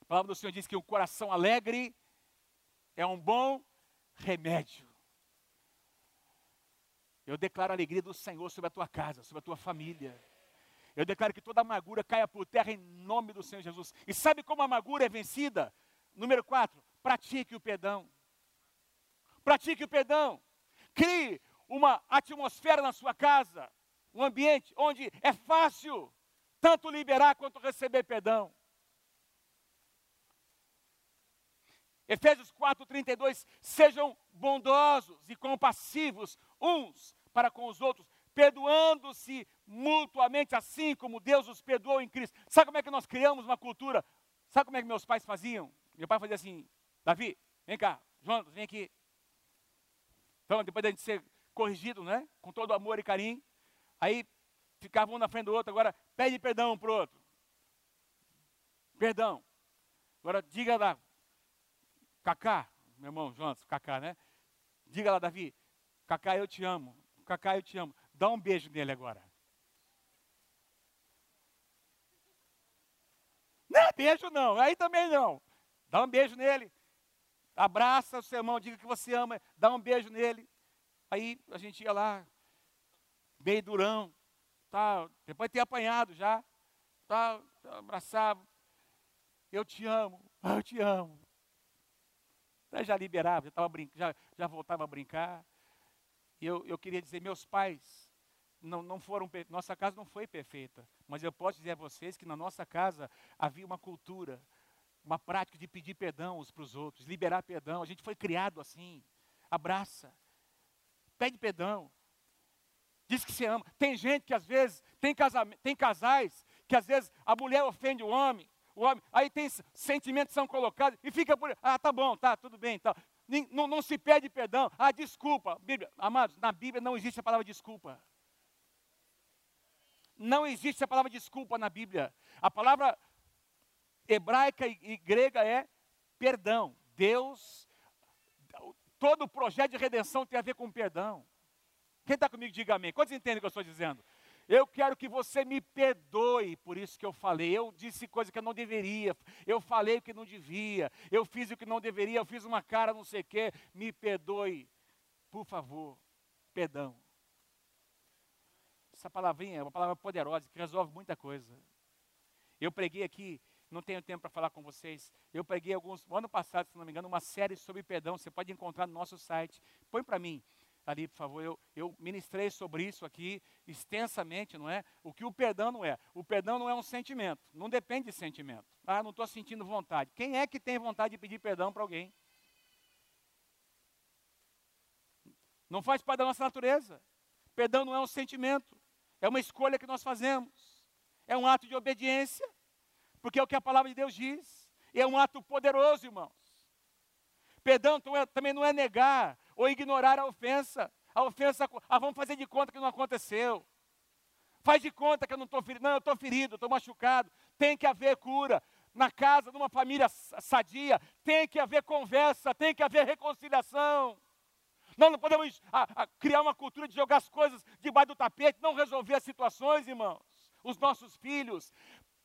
Palavra do Senhor diz que o coração alegre é um bom remédio. Eu declaro a alegria do Senhor sobre a tua casa, sobre a tua família. Eu declaro que toda amargura caia por terra em nome do Senhor Jesus. E sabe como a amargura é vencida? Número 4, pratique o perdão. Pratique o perdão. Crie uma atmosfera na sua casa, um ambiente onde é fácil tanto liberar quanto receber perdão. Efésios 4:32 sejam bondosos e compassivos uns para com os outros, perdoando-se mutuamente, assim como Deus os perdoou em Cristo. Sabe como é que nós criamos uma cultura? Sabe como é que meus pais faziam? Meu pai fazia assim: Davi, vem cá, Jonas, vem aqui. Então, depois da gente ser corrigido, né? Com todo amor e carinho, aí ficava um na frente do outro, agora pede perdão para o outro. Perdão. Agora diga lá, Cacá, meu irmão Jonas, Cacá, né? Diga lá, Davi, Cacá, eu te amo. Cacá, eu te amo. Dá um beijo nele agora. Não, beijo não, aí também não. Dá um beijo nele. Abraça o seu irmão, diga que você ama, dá um beijo nele. Aí a gente ia lá, meio durão, tá, depois de ter apanhado já, tá, abraçava. Eu te amo, eu te amo. Já liberava, já, tava já, já voltava a brincar. E eu, eu queria dizer, meus pais não, não foram, nossa casa não foi perfeita, mas eu posso dizer a vocês que na nossa casa havia uma cultura, uma prática de pedir perdão uns para os outros, liberar perdão. A gente foi criado assim. Abraça, pede perdão, diz que se ama. Tem gente que às vezes, tem, tem casais que às vezes a mulher ofende o homem, o homem, aí tem sentimentos são colocados e fica por, ah, tá bom, tá, tudo bem, tá não, não se pede perdão. Ah, desculpa. Bíblia, amados, na Bíblia não existe a palavra desculpa. Não existe a palavra desculpa na Bíblia. A palavra hebraica e, e grega é perdão. Deus, todo o projeto de redenção tem a ver com perdão. Quem está comigo, diga amém. Quantos entendem o que eu estou dizendo? Eu quero que você me perdoe por isso que eu falei. Eu disse coisa que eu não deveria. Eu falei o que não devia. Eu fiz o que não deveria. Eu fiz uma cara não sei o quê. Me perdoe. Por favor. Perdão. Essa palavrinha é uma palavra poderosa que resolve muita coisa. Eu preguei aqui, não tenho tempo para falar com vocês. Eu preguei alguns, ano passado, se não me engano, uma série sobre perdão. Você pode encontrar no nosso site. Põe para mim ali, por favor. Eu, eu ministrei sobre isso aqui extensamente, não é? O que o perdão não é? O perdão não é um sentimento, não depende de sentimento. Ah, não estou sentindo vontade. Quem é que tem vontade de pedir perdão para alguém? Não faz parte da nossa natureza. Perdão não é um sentimento, é uma escolha que nós fazemos. É um ato de obediência, porque é o que a palavra de Deus diz. E é um ato poderoso, irmãos. Perdão então, é, também não é negar ou ignorar a ofensa. A ofensa, ah, vamos fazer de conta que não aconteceu. Faz de conta que eu não estou ferido. Não, eu estou ferido, estou machucado. Tem que haver cura. Na casa, numa família sadia, tem que haver conversa, tem que haver reconciliação. Nós não podemos a, a, criar uma cultura de jogar as coisas debaixo do tapete, não resolver as situações, irmãos. Os nossos filhos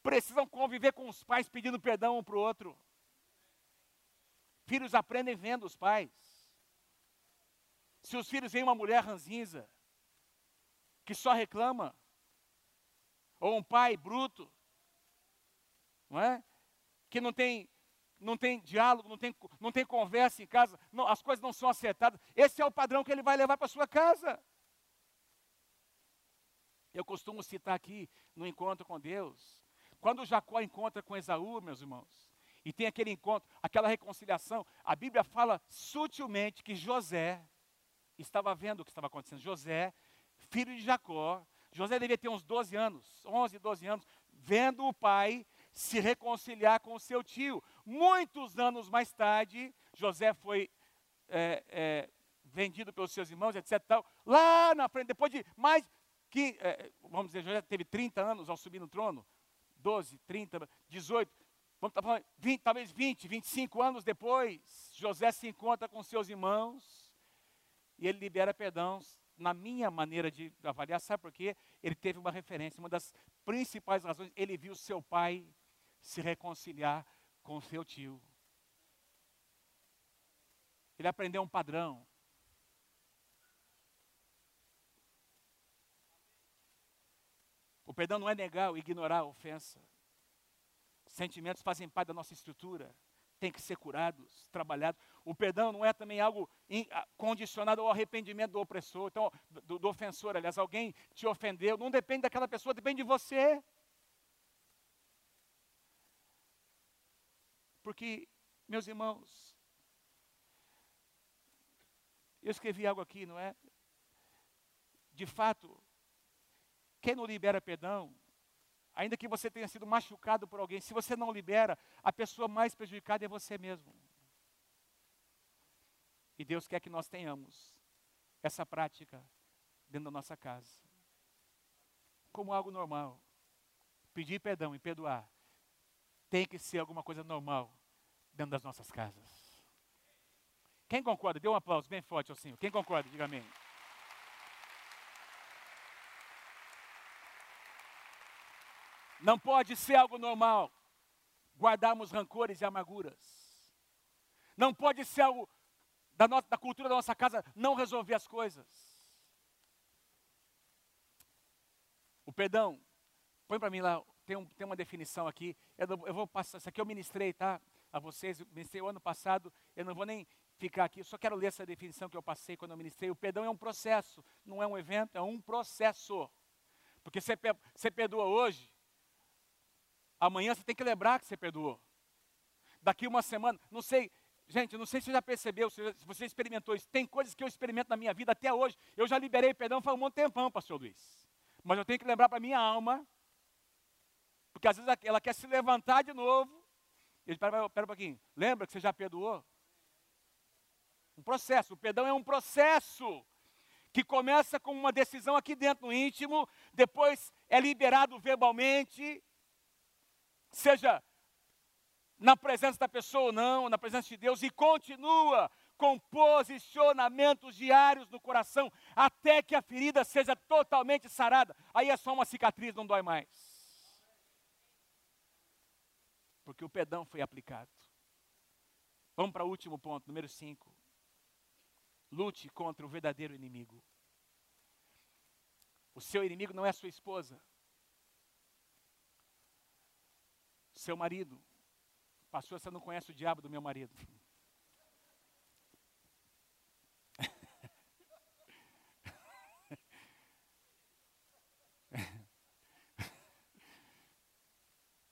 precisam conviver com os pais pedindo perdão um para o outro. Filhos aprendem vendo os pais. Se os filhos veem uma mulher ranzinza, que só reclama, ou um pai bruto, não é? Que não tem, não tem diálogo, não tem, não tem conversa em casa, não, as coisas não são acertadas. Esse é o padrão que ele vai levar para sua casa. Eu costumo citar aqui no encontro com Deus, quando Jacó encontra com Esaú, meus irmãos, e tem aquele encontro, aquela reconciliação, a Bíblia fala sutilmente que José estava vendo o que estava acontecendo. José, filho de Jacó, José devia ter uns 12 anos, 11, 12 anos, vendo o pai se reconciliar com o seu tio. Muitos anos mais tarde, José foi é, é, vendido pelos seus irmãos, etc. Tal. Lá na frente, depois de mais que, é, vamos dizer, José teve 30 anos ao subir no trono, 12, 30, 18, vamos estar falando, 20, talvez 20, 25 anos depois, José se encontra com seus irmãos e ele libera perdão na minha maneira de avaliar, sabe por quê? Ele teve uma referência, uma das principais razões, ele viu seu pai se reconciliar com seu tio. Ele aprendeu um padrão. O perdão não é negar ou ignorar a ofensa. Sentimentos fazem parte da nossa estrutura, têm que ser curados, trabalhados. O perdão não é também algo condicionado ao arrependimento do opressor, então, do, do ofensor. Aliás, alguém te ofendeu, não depende daquela pessoa, depende de você. Porque, meus irmãos, eu escrevi algo aqui, não é? De fato, quem não libera perdão, ainda que você tenha sido machucado por alguém, se você não libera, a pessoa mais prejudicada é você mesmo. E Deus quer que nós tenhamos essa prática dentro da nossa casa. Como algo normal. Pedir perdão e perdoar tem que ser alguma coisa normal dentro das nossas casas. Quem concorda? Dê um aplauso bem forte ao Senhor. Quem concorda? Diga amém. Não pode ser algo normal guardarmos rancores e amarguras. Não pode ser algo da, nossa, da cultura da nossa casa não resolver as coisas. O perdão, põe para mim lá, tem, um, tem, uma definição aqui. Eu, eu, vou passar, isso aqui eu ministrei, tá? A vocês, eu ministrei o ano passado, eu não vou nem ficar aqui, só quero ler essa definição que eu passei quando eu ministrei. O perdão é um processo, não é um evento, é um processo. Porque você perdoa hoje, amanhã você tem que lembrar que você perdoou. Daqui uma semana, não sei, gente, não sei se você já percebeu, se você experimentou isso. Tem coisas que eu experimento na minha vida até hoje. Eu já liberei perdão faz um monte de tempão, pastor Luiz. Mas eu tenho que lembrar para minha alma, porque às vezes ela quer se levantar de novo. E eu espera, espera um pouquinho, lembra que você já perdoou? Um processo. O perdão é um processo que começa com uma decisão aqui dentro no íntimo, depois é liberado verbalmente, seja na presença da pessoa ou não, na presença de Deus, e continua com posicionamentos diários no coração, até que a ferida seja totalmente sarada. Aí é só uma cicatriz, não dói mais. Porque o perdão foi aplicado. Vamos para o último ponto, número 5. Lute contra o verdadeiro inimigo. O seu inimigo não é a sua esposa. Seu marido. Pastor, você não conhece o diabo do meu marido.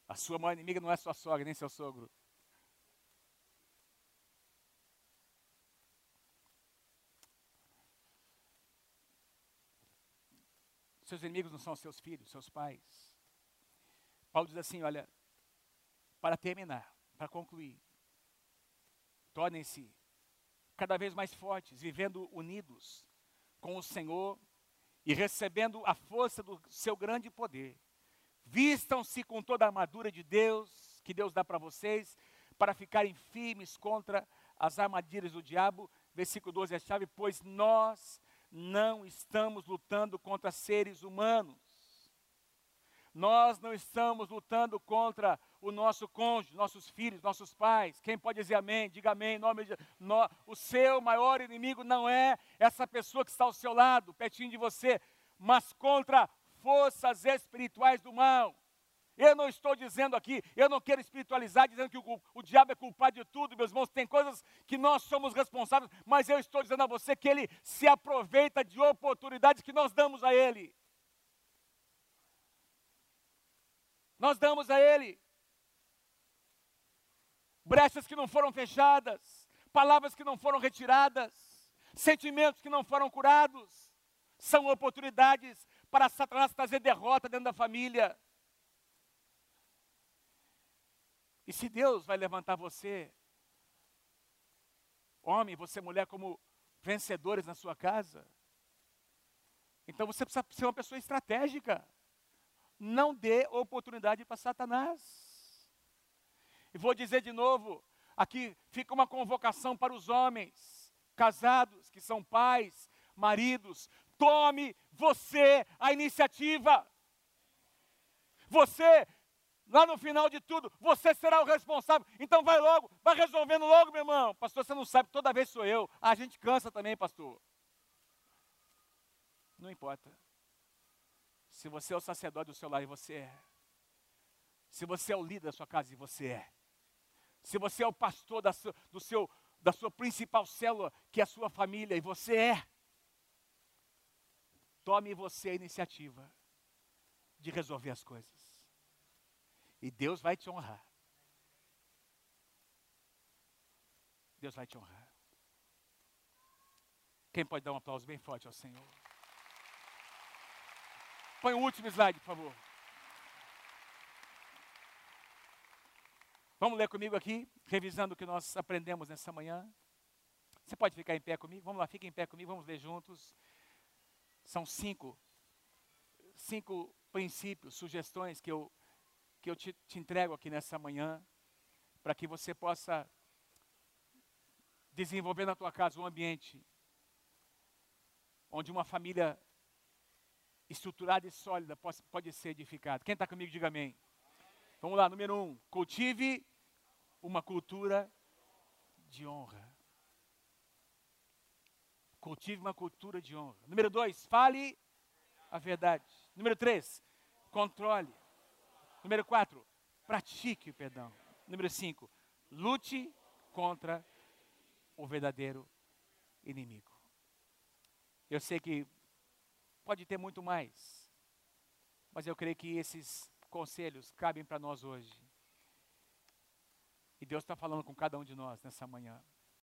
A sua maior inimiga não é sua sogra, nem seu sogro. Seus inimigos não são seus filhos, seus pais. Paulo diz assim: olha, para terminar, para concluir, tornem-se cada vez mais fortes, vivendo unidos com o Senhor e recebendo a força do seu grande poder. Vistam-se com toda a armadura de Deus, que Deus dá para vocês, para ficarem firmes contra as armadilhas do diabo. Versículo 12 é a chave, pois nós não estamos lutando contra seres humanos. Nós não estamos lutando contra o nosso cônjuge, nossos filhos, nossos pais. Quem pode dizer amém? Diga amém. Nome de... no... O seu maior inimigo não é essa pessoa que está ao seu lado, pertinho de você, mas contra forças espirituais do mal. Eu não estou dizendo aqui, eu não quero espiritualizar dizendo que o, o, diabo é culpado de tudo, meus irmãos. Tem coisas que nós somos responsáveis, mas eu estou dizendo a você que ele se aproveita de oportunidades que nós damos a ele. Nós damos a ele brechas que não foram fechadas, palavras que não foram retiradas, sentimentos que não foram curados. São oportunidades para Satanás trazer derrota dentro da família. E se Deus vai levantar você, homem, você mulher, como vencedores na sua casa, então você precisa ser uma pessoa estratégica. Não dê oportunidade para Satanás. E vou dizer de novo, aqui fica uma convocação para os homens casados, que são pais, maridos, tome você a iniciativa. Você lá no final de tudo, você será o responsável. Então vai logo, vai resolvendo logo, meu irmão. Pastor, você não sabe, toda vez sou eu. A gente cansa também, pastor. Não importa. Se você é o sacerdote do seu lar, e você é. Se você é o líder da sua casa, e você é. Se você é o pastor da sua, do seu, da sua principal célula, que é a sua família, e você é. Tome você a iniciativa de resolver as coisas. E Deus vai te honrar. Deus vai te honrar. Quem pode dar um aplauso bem forte ao Senhor? Põe o último slide, por favor. Vamos ler comigo aqui, revisando o que nós aprendemos nessa manhã. Você pode ficar em pé comigo? Vamos lá, fique em pé comigo, vamos ler juntos. São cinco, cinco princípios, sugestões que eu, que eu te, te entrego aqui nessa manhã, para que você possa desenvolver na tua casa um ambiente onde uma família estruturada e sólida pode, pode ser edificada. Quem está comigo, diga amém. Vamos lá, número um, cultive uma cultura de honra. Cultive uma cultura de honra. Número dois, fale a verdade. Número três, controle. Número quatro, pratique o perdão. Número cinco, lute contra o verdadeiro inimigo. Eu sei que pode ter muito mais, mas eu creio que esses conselhos cabem para nós hoje. E Deus está falando com cada um de nós nessa manhã.